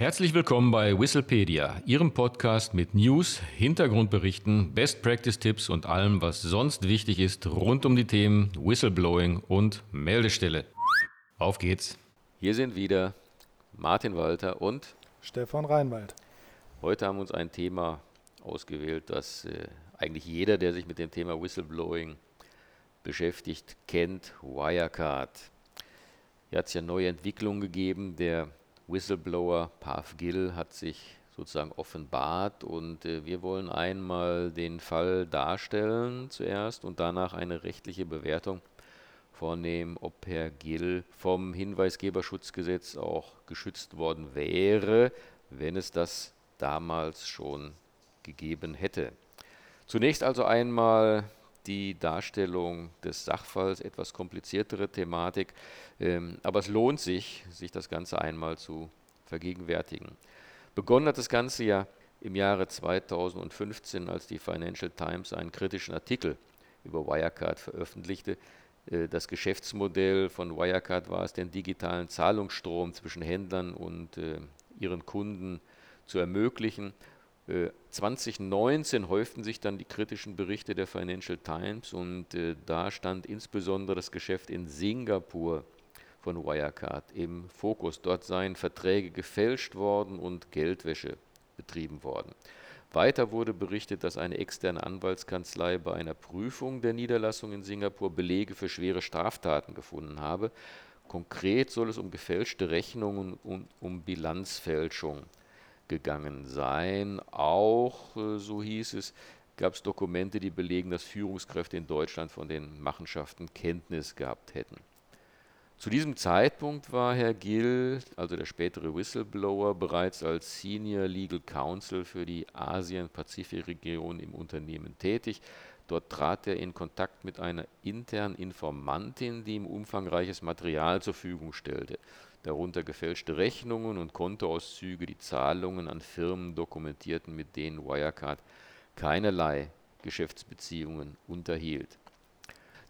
Herzlich willkommen bei Whistlepedia, Ihrem Podcast mit News, Hintergrundberichten, Best Practice Tipps und allem, was sonst wichtig ist rund um die Themen Whistleblowing und Meldestelle. Auf geht's. Hier sind wieder Martin Walter und Stefan Reinwald. Heute haben wir uns ein Thema ausgewählt, das äh, eigentlich jeder, der sich mit dem Thema Whistleblowing beschäftigt, kennt, Wirecard. Hier hat es ja neue Entwicklungen gegeben. Der Whistleblower Pav Gill hat sich sozusagen offenbart und äh, wir wollen einmal den Fall darstellen zuerst und danach eine rechtliche Bewertung vornehmen, ob Herr Gill vom Hinweisgeberschutzgesetz auch geschützt worden wäre, wenn es das damals schon gegeben hätte. Zunächst also einmal die Darstellung des Sachfalls, etwas kompliziertere Thematik, ähm, aber es lohnt sich, sich das Ganze einmal zu vergegenwärtigen. Begonnen hat das Ganze ja im Jahre 2015, als die Financial Times einen kritischen Artikel über Wirecard veröffentlichte. Äh, das Geschäftsmodell von Wirecard war es, den digitalen Zahlungsstrom zwischen Händlern und äh, ihren Kunden zu ermöglichen 2019 äh, häuften sich dann die kritischen Berichte der Financial Times und äh, da stand insbesondere das Geschäft in Singapur von Wirecard im Fokus. Dort seien Verträge gefälscht worden und Geldwäsche betrieben worden. Weiter wurde berichtet, dass eine externe Anwaltskanzlei bei einer Prüfung der Niederlassung in Singapur Belege für schwere Straftaten gefunden habe. Konkret soll es um gefälschte Rechnungen und um Bilanzfälschung gegangen sein. Auch, äh, so hieß es, gab es Dokumente, die belegen, dass Führungskräfte in Deutschland von den Machenschaften Kenntnis gehabt hätten. Zu diesem Zeitpunkt war Herr Gill, also der spätere Whistleblower, bereits als Senior Legal Counsel für die Asien-Pazifik-Region im Unternehmen tätig. Dort trat er in Kontakt mit einer internen Informantin, die ihm umfangreiches Material zur Verfügung stellte darunter gefälschte Rechnungen und Kontoauszüge, die Zahlungen an Firmen dokumentierten, mit denen Wirecard keinerlei Geschäftsbeziehungen unterhielt.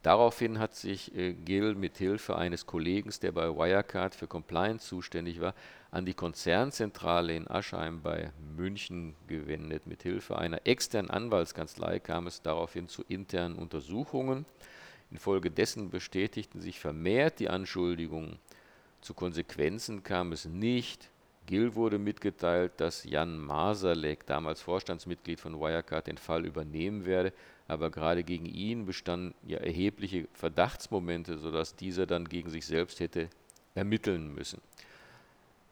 Daraufhin hat sich äh, Gill mit Hilfe eines Kollegen, der bei Wirecard für Compliance zuständig war, an die Konzernzentrale in Aschheim bei München gewendet. Mit Hilfe einer externen Anwaltskanzlei kam es daraufhin zu internen Untersuchungen. Infolgedessen bestätigten sich vermehrt die Anschuldigungen zu Konsequenzen kam es nicht. Gill wurde mitgeteilt, dass Jan Masalek, damals Vorstandsmitglied von Wirecard, den Fall übernehmen werde, aber gerade gegen ihn bestanden ja erhebliche Verdachtsmomente, sodass dieser dann gegen sich selbst hätte ermitteln müssen.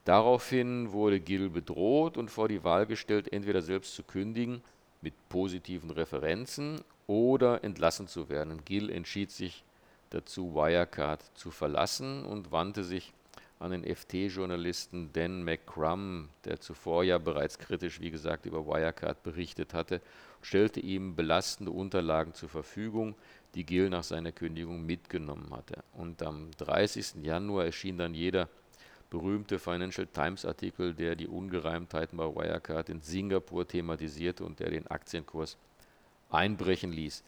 Daraufhin wurde Gill bedroht und vor die Wahl gestellt, entweder selbst zu kündigen mit positiven Referenzen oder entlassen zu werden. Gill entschied sich dazu, Wirecard zu verlassen und wandte sich an den FT-Journalisten Dan McCrum, der zuvor ja bereits kritisch, wie gesagt, über Wirecard berichtet hatte, stellte ihm belastende Unterlagen zur Verfügung, die Gill nach seiner Kündigung mitgenommen hatte. Und am 30. Januar erschien dann jeder berühmte Financial Times Artikel, der die Ungereimtheiten bei Wirecard in Singapur thematisierte und der den Aktienkurs einbrechen ließ.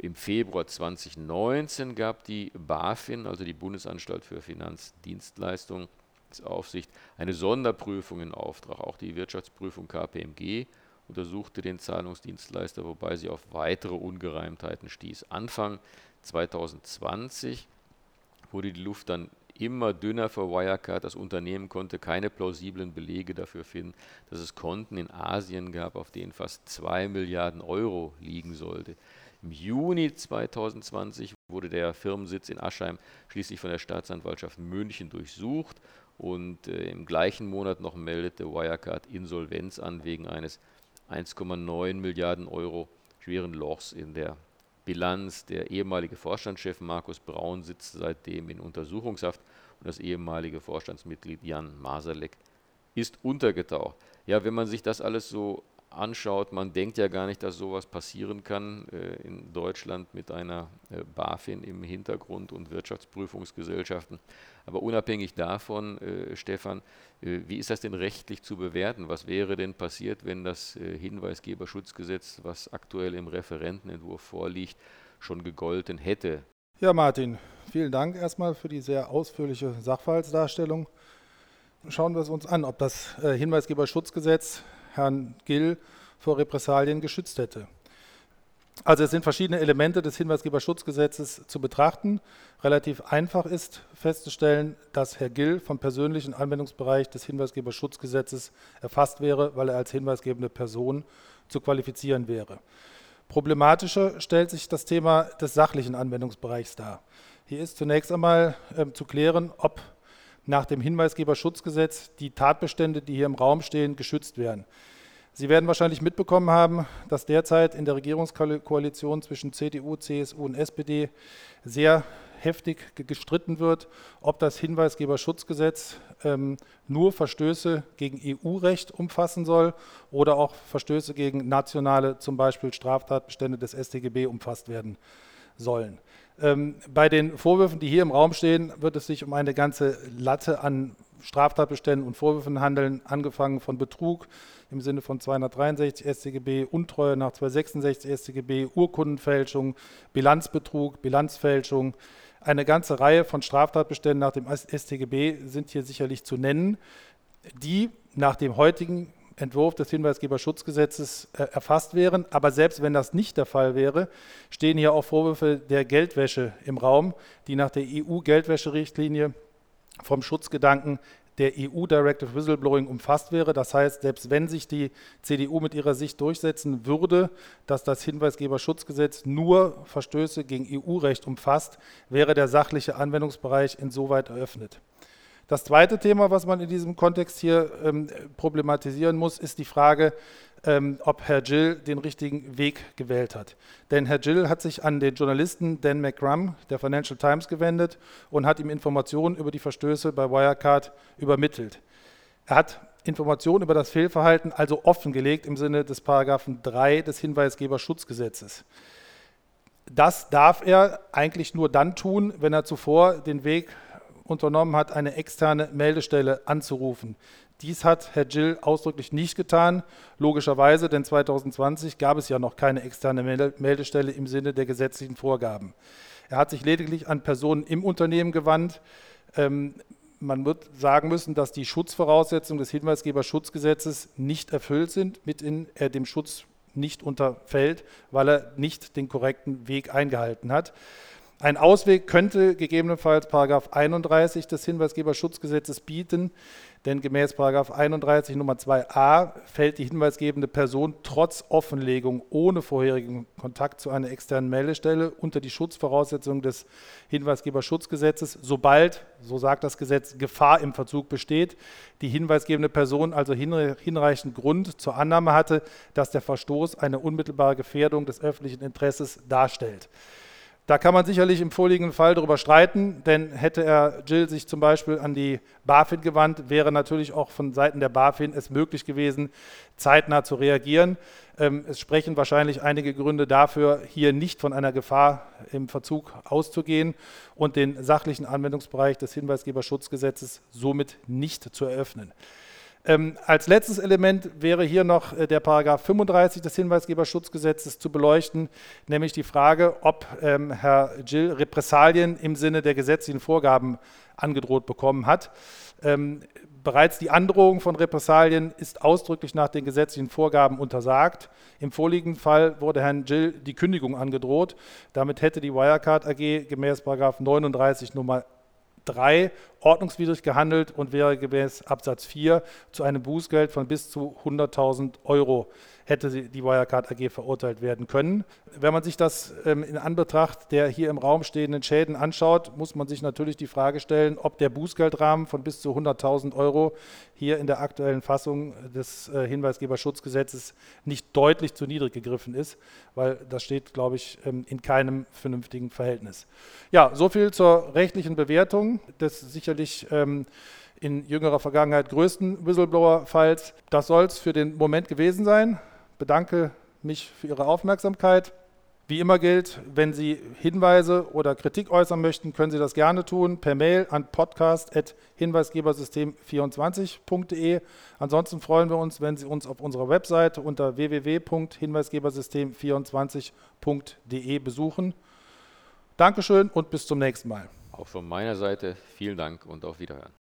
Im Februar 2019 gab die BaFin, also die Bundesanstalt für Finanzdienstleistungsaufsicht, eine Sonderprüfung in Auftrag. Auch die Wirtschaftsprüfung KPMG untersuchte den Zahlungsdienstleister, wobei sie auf weitere Ungereimtheiten stieß. Anfang 2020 wurde die Luft dann immer dünner für Wirecard. Das Unternehmen konnte keine plausiblen Belege dafür finden, dass es Konten in Asien gab, auf denen fast 2 Milliarden Euro liegen sollte. Im Juni 2020 wurde der Firmensitz in Aschheim schließlich von der Staatsanwaltschaft München durchsucht und äh, im gleichen Monat noch meldete Wirecard Insolvenz an wegen eines 1,9 Milliarden Euro schweren Lochs in der Bilanz. Der ehemalige Vorstandschef Markus Braun sitzt seitdem in Untersuchungshaft und das ehemalige Vorstandsmitglied Jan Masalek ist untergetaucht. Ja, wenn man sich das alles so anschaut, man denkt ja gar nicht, dass sowas passieren kann äh, in Deutschland mit einer äh, BaFin im Hintergrund und Wirtschaftsprüfungsgesellschaften. Aber unabhängig davon, äh, Stefan, äh, wie ist das denn rechtlich zu bewerten? Was wäre denn passiert, wenn das äh, Hinweisgeberschutzgesetz, was aktuell im Referentenentwurf vorliegt, schon gegolten hätte? Ja, Martin, vielen Dank erstmal für die sehr ausführliche Sachverhaltsdarstellung. Schauen wir es uns an, ob das äh, Hinweisgeberschutzgesetz Herrn Gill vor Repressalien geschützt hätte. Also es sind verschiedene Elemente des Hinweisgeberschutzgesetzes zu betrachten. Relativ einfach ist festzustellen, dass Herr Gill vom persönlichen Anwendungsbereich des Hinweisgeberschutzgesetzes erfasst wäre, weil er als hinweisgebende Person zu qualifizieren wäre. Problematischer stellt sich das Thema des sachlichen Anwendungsbereichs dar. Hier ist zunächst einmal äh, zu klären, ob nach dem Hinweisgeberschutzgesetz die Tatbestände, die hier im Raum stehen, geschützt werden. Sie werden wahrscheinlich mitbekommen haben, dass derzeit in der Regierungskoalition zwischen CDU, CSU und SPD sehr heftig gestritten wird, ob das Hinweisgeberschutzgesetz ähm, nur Verstöße gegen EU-Recht umfassen soll oder auch Verstöße gegen nationale, zum Beispiel Straftatbestände des StGB umfasst werden sollen. Ähm, bei den Vorwürfen, die hier im Raum stehen, wird es sich um eine ganze Latte an Straftatbeständen und Vorwürfen handeln, angefangen von Betrug im Sinne von 263 StGB, Untreue nach 266 StGB, Urkundenfälschung, Bilanzbetrug, Bilanzfälschung. Eine ganze Reihe von Straftatbeständen nach dem StGB sind hier sicherlich zu nennen, die nach dem heutigen Entwurf des Hinweisgeberschutzgesetzes äh, erfasst wären. Aber selbst wenn das nicht der Fall wäre, stehen hier auch Vorwürfe der Geldwäsche im Raum, die nach der EU-Geldwäscherichtlinie vom Schutzgedanken der EU Directive Whistleblowing umfasst wäre. Das heißt, selbst wenn sich die CDU mit ihrer Sicht durchsetzen würde, dass das Hinweisgeberschutzgesetz nur Verstöße gegen EU-Recht umfasst, wäre der sachliche Anwendungsbereich insoweit eröffnet. Das zweite Thema, was man in diesem Kontext hier ähm, problematisieren muss, ist die Frage, ähm, ob Herr Gill den richtigen Weg gewählt hat. Denn Herr Gill hat sich an den Journalisten Dan McGrum der Financial Times gewendet und hat ihm Informationen über die Verstöße bei Wirecard übermittelt. Er hat Informationen über das Fehlverhalten also offengelegt im Sinne des Paragraphen 3 des Hinweisgeberschutzgesetzes. Das darf er eigentlich nur dann tun, wenn er zuvor den Weg unternommen hat, eine externe Meldestelle anzurufen. Dies hat Herr Gill ausdrücklich nicht getan, logischerweise, denn 2020 gab es ja noch keine externe Meldestelle im Sinne der gesetzlichen Vorgaben. Er hat sich lediglich an Personen im Unternehmen gewandt. Ähm, man wird sagen müssen, dass die Schutzvoraussetzungen des Hinweisgeberschutzgesetzes nicht erfüllt sind, mit in er dem Schutz nicht unterfällt, weil er nicht den korrekten Weg eingehalten hat. Ein Ausweg könnte gegebenenfalls Paragraph 31 des Hinweisgeberschutzgesetzes bieten, denn gemäß Paragraph 31 Nummer 2a fällt die hinweisgebende Person trotz Offenlegung ohne vorherigen Kontakt zu einer externen Meldestelle unter die Schutzvoraussetzungen des Hinweisgeberschutzgesetzes, sobald, so sagt das Gesetz, Gefahr im Verzug besteht, die hinweisgebende Person also hinreichend Grund zur Annahme hatte, dass der Verstoß eine unmittelbare Gefährdung des öffentlichen Interesses darstellt. Da kann man sicherlich im vorliegenden Fall darüber streiten, denn hätte er Jill sich zum Beispiel an die BaFin gewandt, wäre natürlich auch von Seiten der BaFin es möglich gewesen, zeitnah zu reagieren. Ähm, es sprechen wahrscheinlich einige Gründe dafür, hier nicht von einer Gefahr im Verzug auszugehen und den sachlichen Anwendungsbereich des Hinweisgeberschutzgesetzes somit nicht zu eröffnen. Ähm, als letztes Element wäre hier noch äh, der Paragraph 35 des Hinweisgeberschutzgesetzes zu beleuchten, nämlich die Frage, ob ähm, Herr Gill Repressalien im Sinne der gesetzlichen Vorgaben angedroht bekommen hat. Ähm, bereits die Androhung von Repressalien ist ausdrücklich nach den gesetzlichen Vorgaben untersagt. Im vorliegenden Fall wurde Herrn Gill die Kündigung angedroht. Damit hätte die Wirecard AG gemäß 39 Nummer 3 ordnungswidrig gehandelt und wäre gemäß Absatz 4 zu einem Bußgeld von bis zu 100.000 Euro hätte die Wirecard AG verurteilt werden können. Wenn man sich das ähm, in Anbetracht der hier im Raum stehenden Schäden anschaut, muss man sich natürlich die Frage stellen, ob der Bußgeldrahmen von bis zu 100.000 Euro hier in der aktuellen Fassung des äh, Hinweisgeberschutzgesetzes nicht deutlich zu niedrig gegriffen ist, weil das steht, glaube ich, ähm, in keinem vernünftigen Verhältnis. Ja, soviel zur rechtlichen Bewertung des sicherlich ähm, in jüngerer Vergangenheit größten Whistleblower-Falls. Das soll es für den Moment gewesen sein. Bedanke mich für Ihre Aufmerksamkeit. Wie immer gilt, wenn Sie Hinweise oder Kritik äußern möchten, können Sie das gerne tun per Mail an podcast.hinweisgebersystem24.de. Ansonsten freuen wir uns, wenn Sie uns auf unserer Webseite unter www.hinweisgebersystem24.de besuchen. Dankeschön und bis zum nächsten Mal. Auch von meiner Seite vielen Dank und auf Wiederhören.